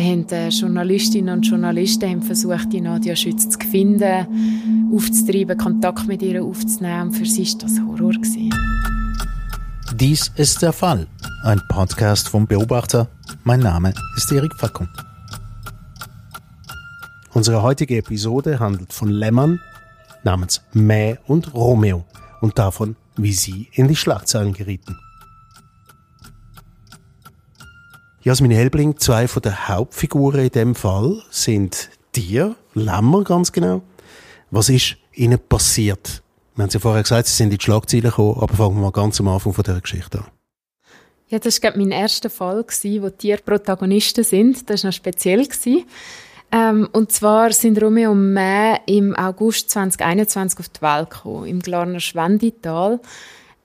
Da haben äh, Journalistinnen und Journalisten versucht, die Nadia Schütz zu finden, aufzutreiben, Kontakt mit ihr aufzunehmen. Für sie war das Horror. Dies ist der Fall. Ein Podcast vom Beobachter. Mein Name ist Erik Fackung. Unsere heutige Episode handelt von Lämmern namens Mä und Romeo und davon, wie sie in die Schlagzeilen gerieten. Jasmin Helbling, zwei von der Hauptfiguren in dem Fall sind dir, Lämmer ganz genau. Was ist ihnen passiert? Wir haben ja vorher gesagt, sie sind in die Schlagzeilen gekommen, aber fangen wir mal ganz am Anfang von dieser Geschichte an. Ja, das war mein erster Fall, wo Tiere Protagonisten sind. Das war noch speziell. Ähm, und zwar sind Romeo und Mä im August 2021 auf die Welt gekommen, im Glarner Schwendital.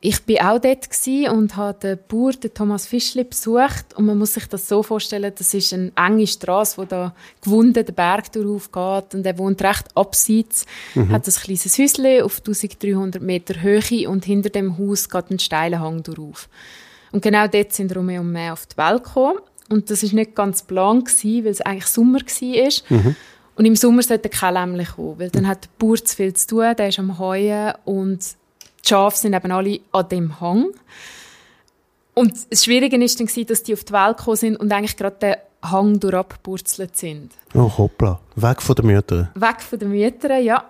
Ich bin auch dort und habe den Bauer, den Thomas Fischli, besucht. Und man muss sich das so vorstellen, das ist eine enge Straße, wo da gewunden der Berg durchaufgeht. Und er wohnt recht abseits, mhm. hat ein kleines Häuschen auf 1300 Meter Höhe und hinter dem Haus geht ein steiler Hang durchauf. Und genau dort sind Romeo und Mä auf die Welt gekommen. Und das war nicht ganz plan, weil es eigentlich Sommer war. Mhm. Und im Sommer sollte kein Lämmchen kommen, weil dann hat der Bauer zu viel zu tun, der ist am Heuen und die Schafe sind eben alle an dem Hang. Und das Schwierige war dann, dass die auf die Welt gekommen sind und eigentlich gerade den Hang durchgepurzelt sind. Oh, hoppla. Weg von den Müttern. Weg von den Müttern, ja.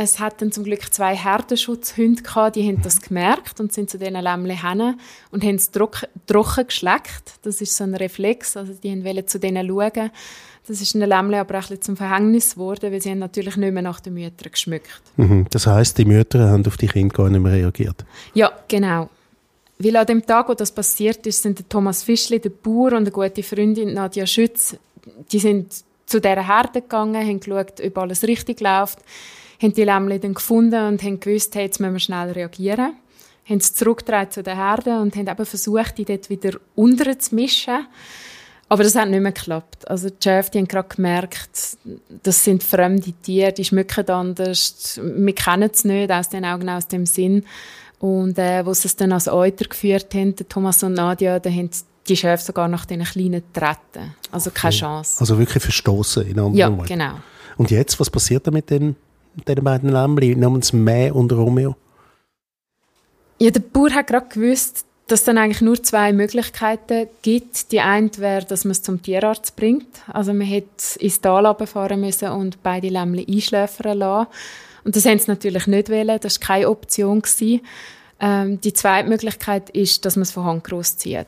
Es hatten zum Glück zwei Herdenschutzhunde gehabt, die haben das gemerkt und sind zu diesen Lämmchen hin und haben es trocken geschleckt. Das ist so ein Reflex, also die wollten zu denen schauen. Das ist den Lämmchen aber auch ein zum Verhängnis geworden, weil sie haben natürlich nicht mehr nach den Müttern geschmückt. Mhm. Das heißt, die Mütter haben auf die Kinder gar nicht mehr reagiert? Ja, genau. Weil an dem Tag, wo das passiert ist, sind der Thomas Fischli, der Bauer und eine gute Freundin Nadja Schütz, die sind zu dieser Herde gegangen, haben geschaut, ob alles richtig läuft haben die Lämmchen dann gefunden und haben gewusst, hey, jetzt müssen wir schnell reagieren. Haben sie zurückgetragen zu den Herden und haben eben versucht, die dort wieder unter zu mischen. Aber das hat nicht mehr geklappt. Also die Chefs, die haben gerade gemerkt, das sind fremde Tiere, die schmücken anders, wir kennen es nicht aus den Augen, aus dem Sinn. Und äh, wo sie es dann als Euter geführt haben, Thomas und Nadia, da haben die Chefs sogar nach diesen kleinen treten. Also keine okay. Chance. Also wirklich verstoßen in anderen Ja, Worten. genau. Und jetzt, was passiert da mit den diesen beiden Lämmchen namens Mä und Romeo? Ja, der Bauer hat gerade gewusst, dass es dann eigentlich nur zwei Möglichkeiten gibt. Die eine wäre, dass man es zum Tierarzt bringt. Also man hätte ins Tal fahren müssen und beide Lämmchen einschläfern lassen. Und das haben sie natürlich nicht wollen. Das war keine Option. Ähm, die zweite Möglichkeit ist, dass man es von Hand grosszieht.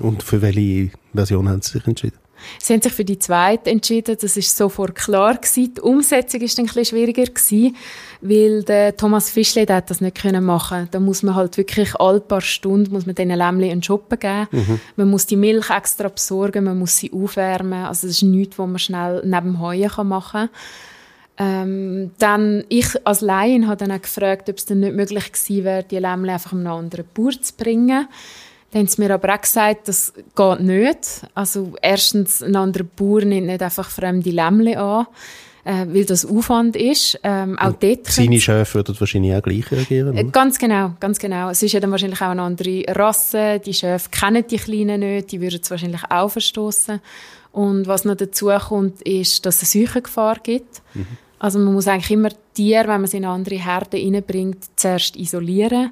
Und für welche Version haben Sie sich entschieden? Sie haben sich für die zweite entschieden. Das ist sofort klar gewesen. Die Umsetzung ist dann ein bisschen schwieriger gewesen, weil der Thomas Fischle hat das nicht können machen. Da muss man halt wirklich alle paar Stunden muss man diesen Lämmchen einen Shoppen geben. Mhm. Man muss die Milch extra besorgen, man muss sie aufwärmen. Also das ist nichts, was man schnell neben dem Heuen machen kann. Ähm, dann, ich als Laien habe dann auch gefragt, ob es dann nicht möglich gewesen wäre, die Lämmchen einfach einem anderen Bauer zu bringen. Dann haben sie mir aber auch gesagt, das geht nicht. Also erstens, ein anderer Bauer nimmt nicht einfach fremde Lämmchen an, äh, weil das Aufwand ist. Ähm, auch dort seine Chefs würden wahrscheinlich auch gleich reagieren, oder? Ganz genau, ganz genau. Es ist ja dann wahrscheinlich auch eine andere Rasse. Die Chefs kennen die Kleinen nicht, die würden es wahrscheinlich auch verstoßen. Und was noch dazu kommt, ist, dass es eine Seuchengefahr gibt. Mhm. Also man muss eigentlich immer Tiere, wenn man sie in andere Herde reinbringt, zuerst isolieren.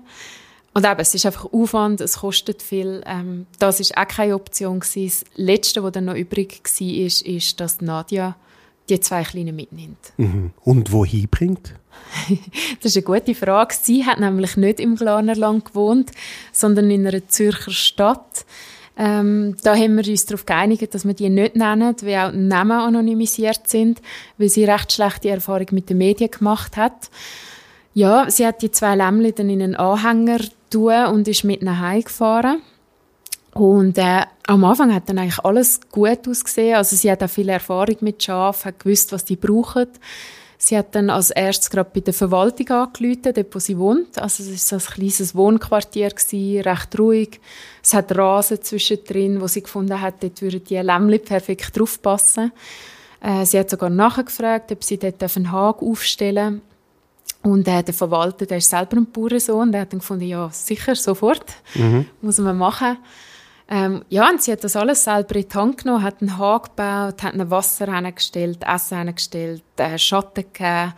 Und eben, es ist einfach Aufwand, es kostet viel. Ähm, das ist auch keine Option gewesen. Das Letzte, was dann noch übrig war, ist, ist, dass Nadja die zwei Kleinen mitnimmt. Mhm. Und wohin bringt? das ist eine gute Frage. Sie hat nämlich nicht im Glanerland gewohnt, sondern in einer Zürcher Stadt. Ähm, da haben wir uns darauf geeinigt, dass wir die nicht nennen, weil auch die Namen anonymisiert sind, weil sie recht schlechte Erfahrung mit den Medien gemacht hat. Ja, sie hat die zwei Lämmchen dann in einen Anhänger tun und ist mit nach Hause gefahren. Und äh, am Anfang hat dann eigentlich alles gut ausgesehen. Also sie hat auch viel Erfahrung mit Schafen, hat gewusst, was die brauchen. Sie hat dann als erstes gerade bei der Verwaltung angerufen, dort wo sie wohnt. Also es war ein kleines Wohnquartier, gewesen, recht ruhig. Es hat Rasen zwischendrin, wo sie gefunden hat, dort würden die Lämmchen perfekt draufpassen. Äh, sie hat sogar nachgefragt, ob sie dort einen Hag aufstellen. Und äh, der Verwalter, der ist selber ein Bauernsohn, der hat dann gefunden, ja, sicher, sofort, mhm. muss man machen. Ähm, ja, und sie hat das alles selber in die Hand genommen, hat einen Hahn gebaut, hat ein Wasser hingestellt, Essen hingestellt, äh, Schatten gegeben,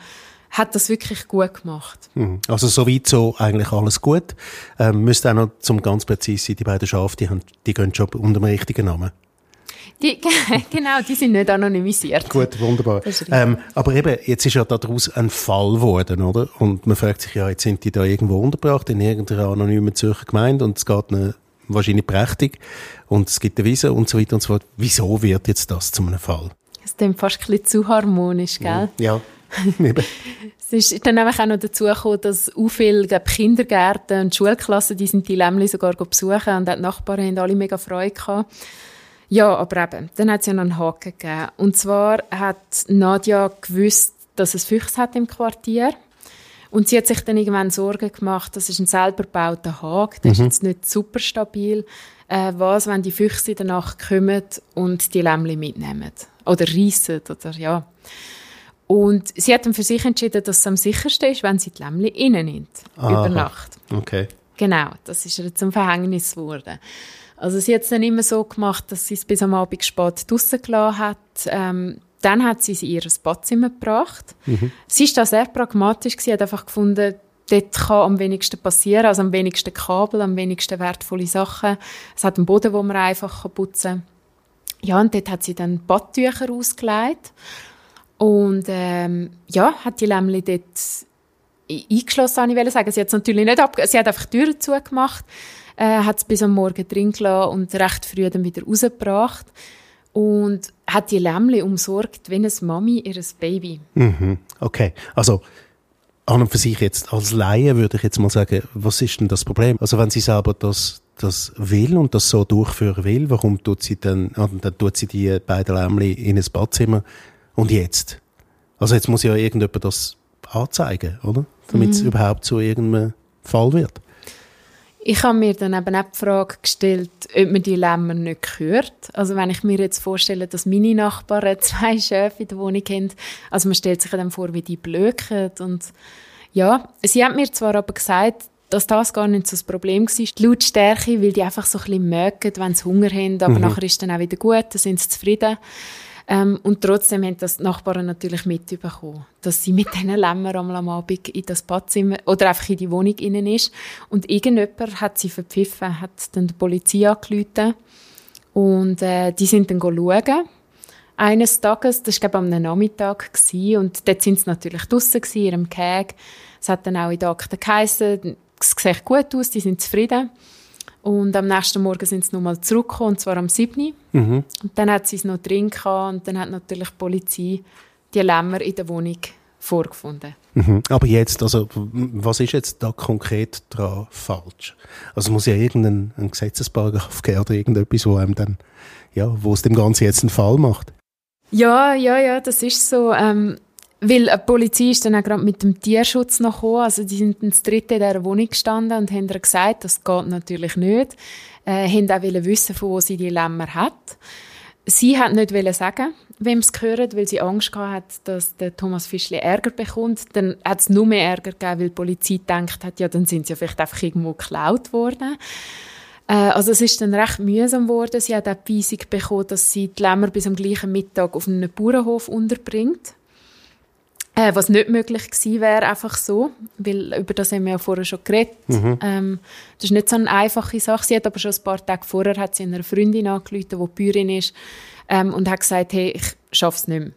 hat das wirklich gut gemacht. Mhm. Also soweit so eigentlich alles gut. Ähm, müsste auch noch zum ganz präzise sein, die beiden Schafe, die, haben, die gehen schon unter dem richtigen Namen. Die, genau, die sind nicht anonymisiert. Gut, wunderbar. Ähm, aber eben, jetzt ist ja daraus ein Fall geworden, oder? Und man fragt sich ja, jetzt sind die da irgendwo untergebracht, in irgendeiner anonymen Zürcher Gemeinde und es geht eine wahrscheinlich prächtig und es gibt eine Wiese und so weiter und so fort. Wieso wird jetzt das zu einem Fall? Es ist fast ein bisschen zu harmonisch, gell? Ja. es ist dann auch noch dazu gekommen, dass auch viele glaub, Kindergärten und Schulklassen, die sind die Lämmli sogar besuchen und die Nachbarn haben alle mega Freude gehabt. Ja, aber eben, dann hat es ja noch einen Haken gegeben. Und zwar hat Nadja gewusst, dass es Füchse hat im Quartier. Und sie hat sich dann irgendwann Sorgen gemacht, das ist ein selber gebauter Haken, der mhm. ist jetzt nicht super stabil. Äh, was, wenn die Füchse danach kommen und die Lämmli mitnehmen? Oder reissen, oder ja. Und sie hat dann für sich entschieden, dass es am sichersten ist, wenn sie die Lämmli innen nimmt, Aha. über Nacht. Okay. Genau, das ist ihr zum Verhängnis geworden. Also sie hat es dann immer so gemacht, dass sie es bis am Abend spät draussen gelassen hat. Ähm, dann hat sie sie in ihr Badzimmer gebracht. Mhm. Sie ist da sehr pragmatisch Sie hat einfach gefunden, dort kann am wenigsten passieren, also am wenigsten Kabel, am wenigsten wertvolle Sachen. Es hat einen Boden, wo man einfach putzen kann. Ja, und dort hat sie dann Badtücher ausgelegt und ähm, ja, hat die Lämmli dort eingeschlossen, ich will sagen. Sie hat natürlich nicht ab, sie hat einfach die Türen zugemacht äh, hat es bis am Morgen drin gelassen und recht früh dann wieder rausgebracht. Und hat die Lämmli umsorgt wie eine Mami ihres Baby. Mhm. Okay, also an und für sich jetzt als Laie würde ich jetzt mal sagen, was ist denn das Problem? Also wenn sie selber das, das will und das so durchführen will, warum tut sie dann, dann tut sie die beiden Lämmli in ein Badzimmer und jetzt? Also jetzt muss ja irgendjemand das anzeigen, oder? Damit es mhm. überhaupt zu irgendeinem Fall wird. Ich habe mir dann eben auch die Frage gestellt, ob man die Lämmer nicht hört. Also wenn ich mir jetzt vorstelle, dass meine Nachbarn zwei Schäfe in der Wohnung haben, also man stellt sich dann vor, wie die blöken und ja, sie hat mir zwar aber gesagt, dass das gar nicht so das Problem war, die Lautstärke, weil die einfach so ein bisschen mögen, wenn sie Hunger haben, aber mhm. nachher ist dann auch wieder gut, dann sind sie zufrieden. Ähm, und trotzdem haben das die Nachbarn natürlich mitbekommen, dass sie mit diesen Lämmern am Abend in das Badzimmer oder einfach in die Wohnung innen ist. Und irgendjemand hat sie verpfiffen, hat dann die Polizei angerufen und äh, die sind dann schauen. Eines Tages, das war glaube am Nachmittag, gewesen, und dort sind sie natürlich draussen in ihrem Käg. Es hat dann auch in den Akten geheißen, es sieht gut aus, die sind zufrieden. Und am nächsten Morgen sind sie nochmal zurückgekommen, und zwar am 7. Mhm. Und dann hat sie es noch drin gehabt, und dann hat natürlich die Polizei die Lämmer in der Wohnung vorgefunden. Mhm. Aber jetzt, also, was ist jetzt da konkret dran falsch? Also muss ja irgendein Gesetzesparagraf geben oder irgendetwas, wo einem dann, ja, wo es dem Ganzen jetzt einen Fall macht? Ja, ja, ja, das ist so. Ähm, weil eine Polizei ist dann auch gerade mit dem Tierschutz noch gekommen. Also die sind das dritte in dieser Wohnung gestanden und haben gesagt, das geht natürlich nicht. Äh, haben auch wissen, von wo sie die Lämmer hat. Sie hat nicht sagen, wem es gehört, weil sie Angst hat, dass der Thomas Fischli Ärger bekommt. Dann hat es nur mehr Ärger gegeben, weil die Polizei gedacht hat, ja, dann sind sie ja vielleicht einfach irgendwo geklaut worden. Äh, also es ist dann recht mühsam geworden. Sie hat auch die Weisung bekommen, dass sie die Lämmer bis am gleichen Mittag auf einem Bauernhof unterbringt. Äh, was nicht möglich gewesen wäre, einfach so, weil über das haben wir ja vorher schon geredet. Mhm. Ähm, das ist nicht so eine einfache Sache. Sie hat aber schon ein paar Tage vorher hat sie einer Freundin angerufen, die Bäuerin ist, ähm, und hat gesagt, hey, ich schaffe es nicht mehr.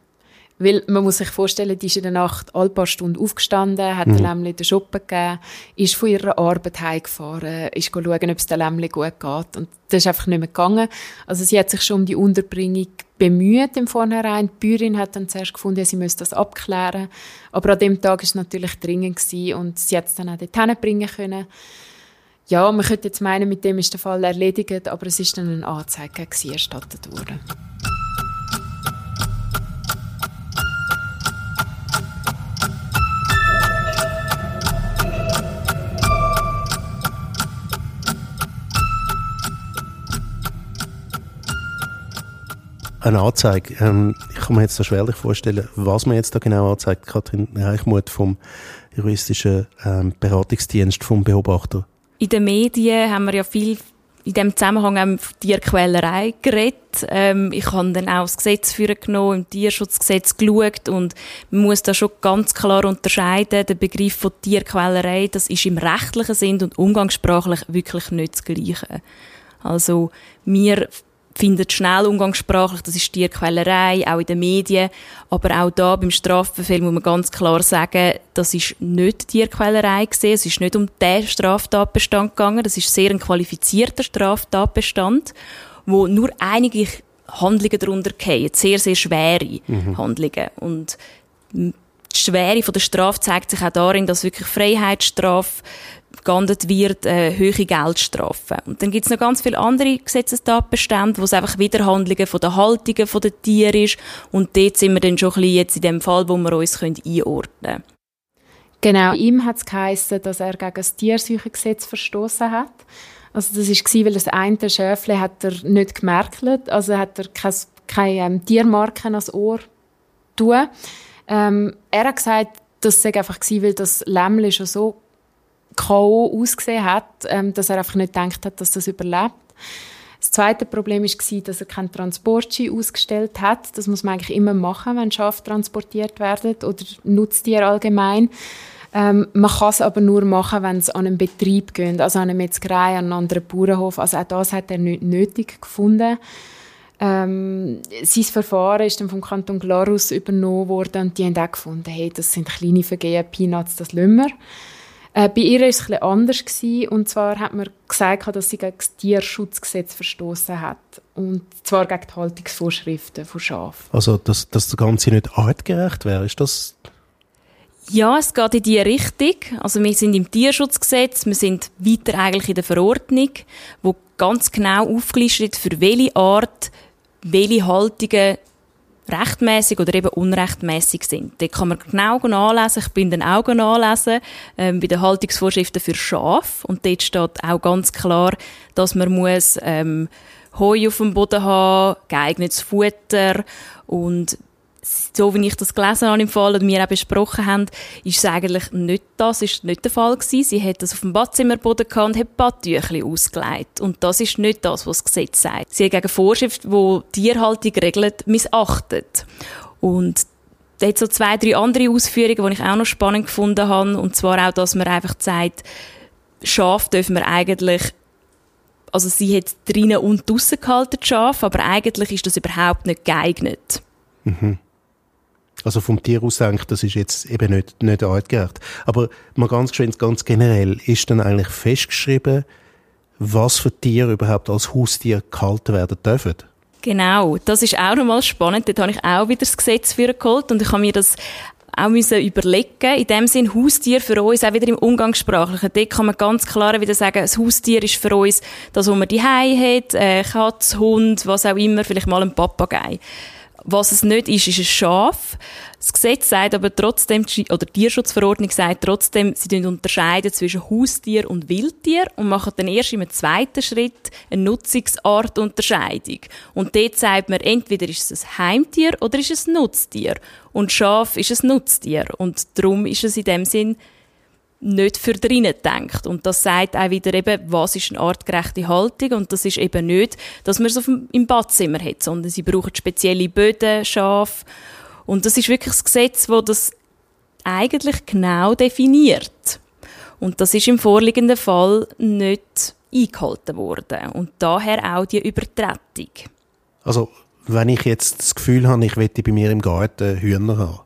Weil man muss sich vorstellen, die ist in der Nacht alle paar Stunden aufgestanden, hat mhm. der Lämmli den Shoppen gegeben, ist von ihrer Arbeit heimgefahren, ist schauen, ob es der Lämmli gut geht. Und das ist einfach nicht mehr gegangen. Also sie hat sich schon um die Unterbringung bemüht im Vornherein. Die Bäuerin hat dann zuerst gefunden, sie müsse das abklären. Aber an dem Tag war es natürlich dringend gewesen und sie hat es dann auch dorthin bringen können. Ja, man könnte jetzt meinen, mit dem ist der Fall erledigt, aber es ist dann eine Anzeige erstattet worden. Eine Anzeige. Ähm, ich kann mir jetzt da schwerlich vorstellen, was man jetzt da genau anzeigt. Kathrin Reichmuth vom juristischen ähm, Beratungsdienst vom Beobachter. In den Medien haben wir ja viel in dem Zusammenhang auch von Tierquälerei geredet. Ähm, ich habe dann auch das Gesetz für genommen, im Tierschutzgesetz geschaut und man muss da schon ganz klar unterscheiden. Der Begriff von Tierquälerei, das ist im rechtlichen Sinn und umgangssprachlich wirklich nicht das Gleiche. Also, wir findet schnell umgangssprachlich, das ist Tierquälerei, auch in den Medien. Aber auch da beim Strafbefehl muss man ganz klar sagen, das ist nicht Tierquälerei gesehen, es ist nicht um den Straftatbestand gegangen, das ist sehr ein qualifizierter Straftatbestand, wo nur einige Handlungen darunter fallen, sehr, sehr schwere mhm. Handlungen. Und die Schwere von der Strafe zeigt sich auch darin, dass wirklich Freiheitsstrafe geahndet wird, äh, hohe Geldstrafen. Und dann gibt es noch ganz viele andere Gesetzestatbestände, wo es einfach Widerhandlungen von der Haltungen von den Tieren ist. Und dort sind wir dann schon ein bisschen jetzt in dem Fall, wo wir uns können einordnen können. Genau, ihm hat es geheißen, dass er gegen das Tierseuchengesetz verstoßen hat. Also das war, weil das eine Schäfle hat er nicht gemerkt, also hat er keine, keine ähm, Tiermarken ans Ohr tun. Ähm, er hat gesagt, das sei einfach gewesen, weil das Lämmchen schon so K.O. ausgesehen hat, ähm, dass er einfach nicht gedacht hat, dass das überlebt. Das zweite Problem war, dass er keinen Transportschein ausgestellt hat. Das muss man eigentlich immer machen, wenn Schafe transportiert werden oder Nutztiere allgemein. Ähm, man kann es aber nur machen, wenn es an einen Betrieb geht, also an eine Metzgerei, an einen anderen Bauernhof. Also auch das hat er nicht nötig gefunden. Ähm, sein Verfahren ist dann vom Kanton Glarus übernommen worden und die haben auch gefunden, hey, das sind kleine Vergehen, Peanuts, das lassen wir. Äh, bei ihr war es etwas anders. Gewesen, und zwar hat man gesagt, dass sie gegen das Tierschutzgesetz verstoßen hat. Und zwar gegen die Haltungsvorschriften von Schafen. Also, dass, dass das Ganze nicht artgerecht wäre, ist das... Ja, es geht in diese Richtung. Also wir sind im Tierschutzgesetz, wir sind weiter eigentlich in der Verordnung, wo ganz genau aufgelistet für welche Art, welche Haltungen rechtmäßig oder eben unrechtmäßig sind. Da kann man genau nachlesen. Ich bin den Augen nachlesen ähm, bei den Haltungsvorschriften für Schaf und dort steht auch ganz klar, dass man muss ähm, Heu auf dem Boden haben, geeignetes Futter und so wie ich das gelesen habe im Fall und wir auch besprochen haben, ist es eigentlich nicht das, ist nicht der Fall gewesen. Sie hat das auf dem Badzimmerboden gehabt und hat Badtüchli ausgelegt. Und das ist nicht das, was das Gesetz sagt. Sie hat gegen Vorschrift, die Tierhaltung regelt, missachtet. Und da hat so zwei, drei andere Ausführungen, die ich auch noch spannend gefunden habe. Und zwar auch, dass man einfach sagt, Schaf dürfen wir eigentlich also sie hat drinnen und draussen gehalten, Schaf, aber eigentlich ist das überhaupt nicht geeignet. Mhm. Also vom Tier aus denkt, das ist jetzt eben nicht, nicht artgerecht. Aber mal ganz geschwind, ganz generell, ist dann eigentlich festgeschrieben, was für Tiere überhaupt als Haustier gehalten werden dürfen? Genau, das ist auch nochmal spannend. Dort habe ich auch wieder das Gesetz für geholt und ich habe mir das auch müssen überlegen. In dem Sinn, Haustier für uns, auch wieder im Umgangssprachlichen. Dort kann man ganz klar wieder sagen, das Haustier ist für uns das, was man die hat, äh, Katz, Hund, was auch immer, vielleicht mal ein Papagei. Was es nicht ist, ist ein Schaf. Das Gesetz sagt aber trotzdem, oder die Tierschutzverordnung sagt trotzdem, sie unterscheiden zwischen Haustier und Wildtier und machen dann erst im zweiten Schritt eine Nutzungsartunterscheidung. Und dort sagt man, entweder ist es ein Heimtier oder ist es ein Nutztier. Und Schaf ist ein Nutztier. Und darum ist es in dem Sinn nicht für drinnen denkt. Und das sagt auch wieder eben, was ist eine artgerechte Haltung. Und das ist eben nicht, dass man es auf dem, im Badzimmer hat, sondern sie brauchen spezielle Böden, Schaf. Und das ist wirklich das Gesetz, wo das eigentlich genau definiert. Und das ist im vorliegenden Fall nicht eingehalten worden. Und daher auch die Übertretung. Also, wenn ich jetzt das Gefühl habe, ich möchte bei mir im Garten Hühner haben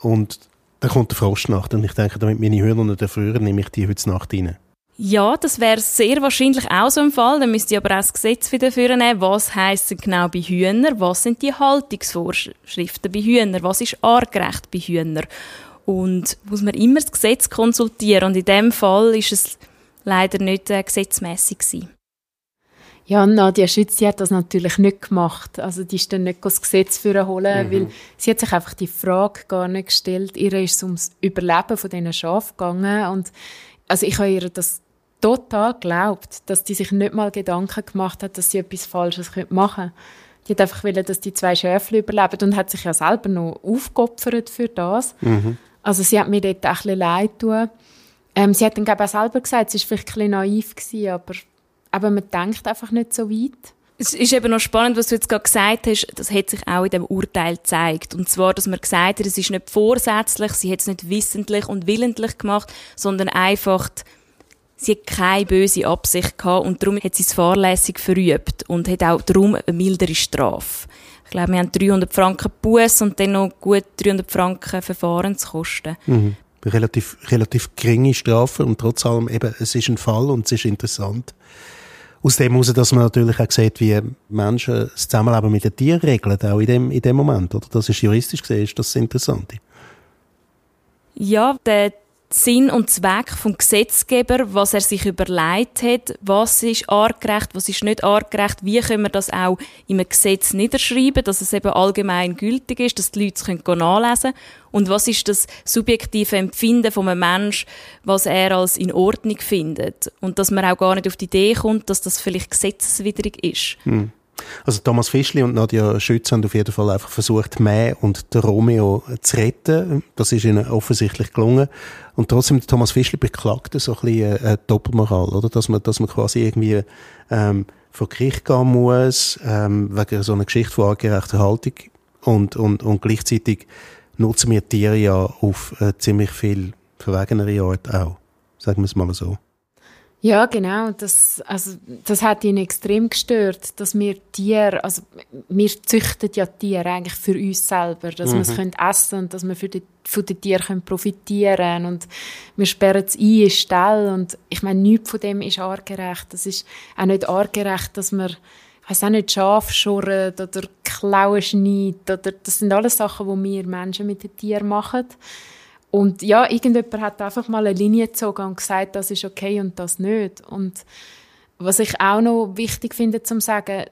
und dann kommt der Frostnacht und ich denke, damit meine Hühner nicht erfrieren, nehme ich die heute Nacht rein. Ja, das wäre sehr wahrscheinlich auch so ein Fall. Dann müsste ich aber auch das Gesetz wieder führen. Was heisst denn genau bei Hühnern? Was sind die Haltungsvorschriften bei Hühnern? Was ist artgerecht bei Hühnern? Und muss man immer das Gesetz konsultieren. Und in dem Fall ist es leider nicht äh, gesetzmäßig gewesen. Ja, Nadia Schütz, die hat das natürlich nicht gemacht. Also die ist dann nicht das Gesetz für holen, mhm. weil sie hat sich einfach die Frage gar nicht gestellt. Ihr ist ums Überleben von diesen Schafen gegangen und also ich habe ihr das total geglaubt, dass die sich nicht mal Gedanken gemacht hat, dass sie etwas Falsches machen könnte. Die hat einfach wollen, dass die zwei Schäfle überleben und hat sich ja selber noch aufgeopfert für das. Mhm. Also sie hat mir dort auch ein bisschen leid tun. Ähm, sie hat dann glaube ich auch selber gesagt, sie war vielleicht ein bisschen naiv gewesen, aber aber man denkt einfach nicht so weit. Es ist eben noch spannend, was du jetzt gerade gesagt hast. Das hat sich auch in dem Urteil gezeigt. Und zwar, dass man gesagt hat, es ist nicht vorsätzlich, sie hat es nicht wissentlich und willentlich gemacht, sondern einfach, sie hat keine böse Absicht gehabt und darum hat sie es fahrlässig verübt und hat auch darum eine mildere Strafe. Ich glaube, wir haben 300 Franken Buß und dann noch gut 300 Franken Verfahrenskosten. Mhm. Relativ, relativ geringe Strafe und trotz allem eben, es ist ein Fall und es ist interessant. Aus dem heraus, dass man natürlich auch sieht, wie Menschen das Zusammenleben mit den Tieren regeln, auch in dem, in dem Moment, oder? Das ist juristisch gesehen, ist das interessant. Ja, der Sinn und Zweck vom Gesetzgeber, was er sich überlegt hat, was ist artgerecht, was ist nicht artgerecht, wie können wir das auch einem Gesetz niederschreiben, dass es eben allgemein gültig ist, dass die Leute es nachlesen können und was ist das subjektive Empfinden von einem Menschen, was er als in Ordnung findet und dass man auch gar nicht auf die Idee kommt, dass das vielleicht gesetzeswidrig ist. Hm. Also Thomas Fischli und Nadja Schütz haben auf jeden Fall einfach versucht, Mä und der Romeo zu retten. Das ist ihnen offensichtlich gelungen. Und trotzdem, Thomas Fischli beklagte so ein bisschen eine Doppelmoral, oder? Dass man, dass man quasi irgendwie, ähm, vor Gericht gehen muss, ähm, wegen so einer Geschichte von artgerechter Haltung. Und, und, und gleichzeitig nutzen wir Tiere ja auf äh, ziemlich viel verwegenere Art auch. Sagen wir es mal so. Ja, genau. Das, also, das hat ihn extrem gestört, dass wir Tiere, also wir züchten ja Tiere eigentlich für uns selber, dass mhm. wir es können essen und dass wir für die, von den Tieren profitieren können und wir sperren es ein in Stall und ich meine, nichts von dem ist artgerecht. Das ist auch nicht artgerecht, dass man ich weiß auch nicht, Schaf schurren oder Klauen schneidet oder das sind alles Sachen, die wir Menschen mit den Tieren machen. Und ja, irgendjemand hat einfach mal eine Linie gezogen und gesagt, das ist okay und das nicht. Und was ich auch noch wichtig finde zu sagen,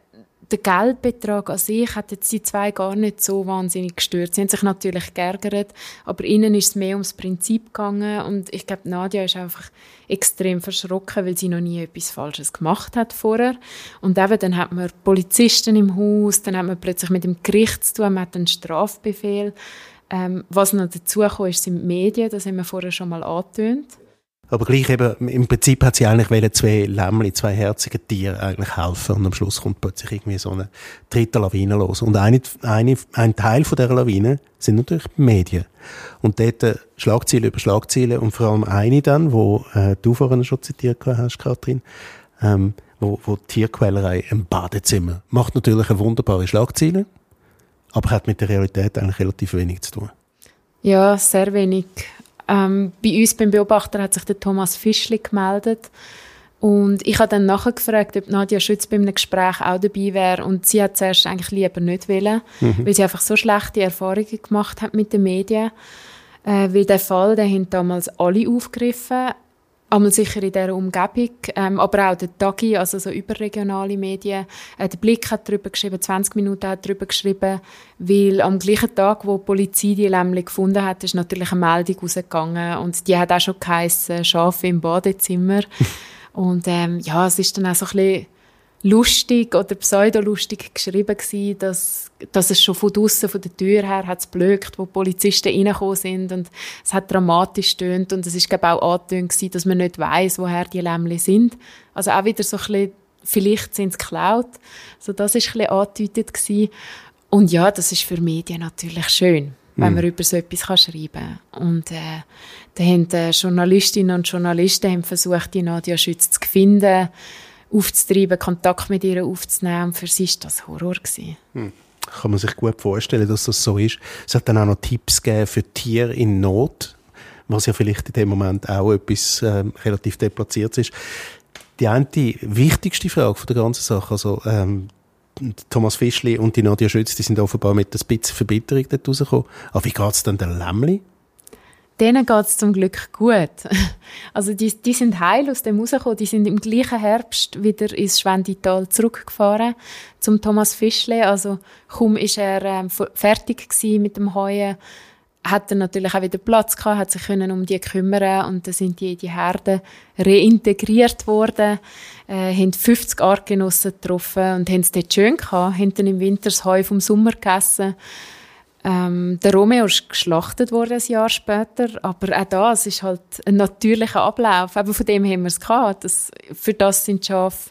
der Geldbetrag an sich hat jetzt die zwei gar nicht so wahnsinnig gestört. Sie haben sich natürlich geärgert, aber ihnen ist es mehr ums Prinzip gegangen und ich glaube, Nadja ist einfach extrem verschrocken, weil sie noch nie etwas Falsches gemacht hat vorher. Und eben, dann hat man Polizisten im Haus, dann hat man plötzlich mit dem Gericht zu tun, man hat einen Strafbefehl. Ähm, was noch dazu kam, ist, sind die Medien, das haben wir vorher schon mal angetönt. Aber gleich eben, im Prinzip hat sie eigentlich wollen, zwei Lämmli, zwei herzige Tiere eigentlich helfen und am Schluss kommt plötzlich irgendwie so eine dritte Lawine los. Und eine, eine, ein Teil von dieser Lawine sind natürlich die Medien. Und dort äh, Schlagziele über Schlagziele und vor allem eine dann, wo äh, du vorhin schon zitiert hast, Katrin, ähm, wo, wo Tierquälerei im Badezimmer macht natürlich eine wunderbare Schlagziele aber hat mit der Realität eigentlich relativ wenig zu tun. Ja, sehr wenig. Ähm, bei uns beim Beobachter hat sich der Thomas Fischli gemeldet und ich habe dann nachher gefragt, ob Nadja Schütz bei einem Gespräch auch dabei wäre und sie hat zuerst eigentlich lieber nicht wollen, mhm. weil sie einfach so schlechte Erfahrungen gemacht hat mit den Medien. Äh, weil der Fall, den haben damals alle aufgegriffen, einmal sicher in dieser Umgebung, ähm, aber auch der Tagi, also so überregionale Medien. Äh, der Blick hat darüber geschrieben, 20 Minuten hat darüber geschrieben, weil am gleichen Tag, wo die Polizei die Lämmli gefunden hat, ist natürlich eine Meldung rausgegangen und die hat auch schon geheissen, Schafe im Badezimmer. und ähm, ja, es ist dann auch so ein bisschen lustig oder pseudolustig geschrieben gewesen, dass, dass es schon von draussen, von der Tür her, hat es blökt, wo Polizisten reingekommen sind und es hat dramatisch tönt und es ist glaube auch angetönt gewesen, dass man nicht weiß, woher die Lämmli sind. Also auch wieder so ein bisschen, vielleicht sind es geklaut. Also das ist ein bisschen angedeutet gewesen. Und ja, das ist für Medien natürlich schön, wenn mhm. man über so etwas kann schreiben kann. Und äh, da haben die Journalistinnen und Journalisten haben versucht, die Nadia Schütz zu finden, aufzutreiben, Kontakt mit ihr aufzunehmen. Für sie war das Horror. Hm. Kann man sich gut vorstellen, dass das so ist. Es hat dann auch noch Tipps gegeben für Tiere in Not, was ja vielleicht in dem Moment auch etwas ähm, relativ deplatziert ist. Die eine wichtigste Frage von der ganzen Sache, also ähm, Thomas Fischli und die Nadia Schütz, die sind offenbar mit ein bisschen Verbitterung dort rausgekommen. Aber wie geht es dann der Lämmli? Denen geht es zum Glück gut. Also die, die sind heil aus dem rausgekommen. Die sind im gleichen Herbst wieder ins Schwendital zurückgefahren zum Thomas Fischle. Also kaum ist er ähm, fertig mit dem Heuen, hat er natürlich auch wieder Platz gehabt, hat sich können um die kümmern und dann sind die in die Herden reintegriert worden, äh, haben 50 Artgenossen getroffen und haben es dort schön gehabt, haben dann im Winter das Heu vom Sommer gegessen ähm, der Romeo ist geschlachtet worden ein Jahr später, aber auch das ist halt ein natürlicher Ablauf. Eben von dem haben wir es gehabt. Das, für das sind die Schafe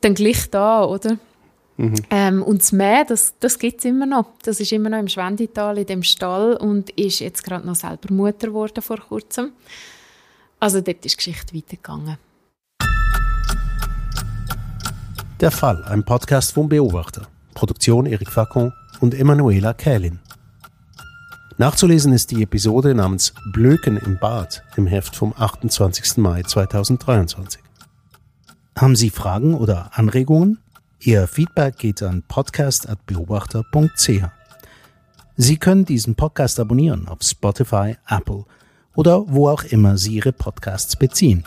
dann gleich da, oder? Mhm. Ähm, und das Meer, das, das gibt es immer noch. Das ist immer noch im Schwendital, in dem Stall und ist jetzt gerade noch selber Mutter geworden vor kurzem. Also dort ist die Geschichte weitergegangen. Der Fall, ein Podcast vom Beobachter. Produktion Erik Facon und Emanuela Kählin. Nachzulesen ist die Episode namens Blöken im Bad im Heft vom 28. Mai 2023. Haben Sie Fragen oder Anregungen? Ihr Feedback geht an podcast.beobachter.ch. Sie können diesen Podcast abonnieren auf Spotify, Apple oder wo auch immer Sie Ihre Podcasts beziehen.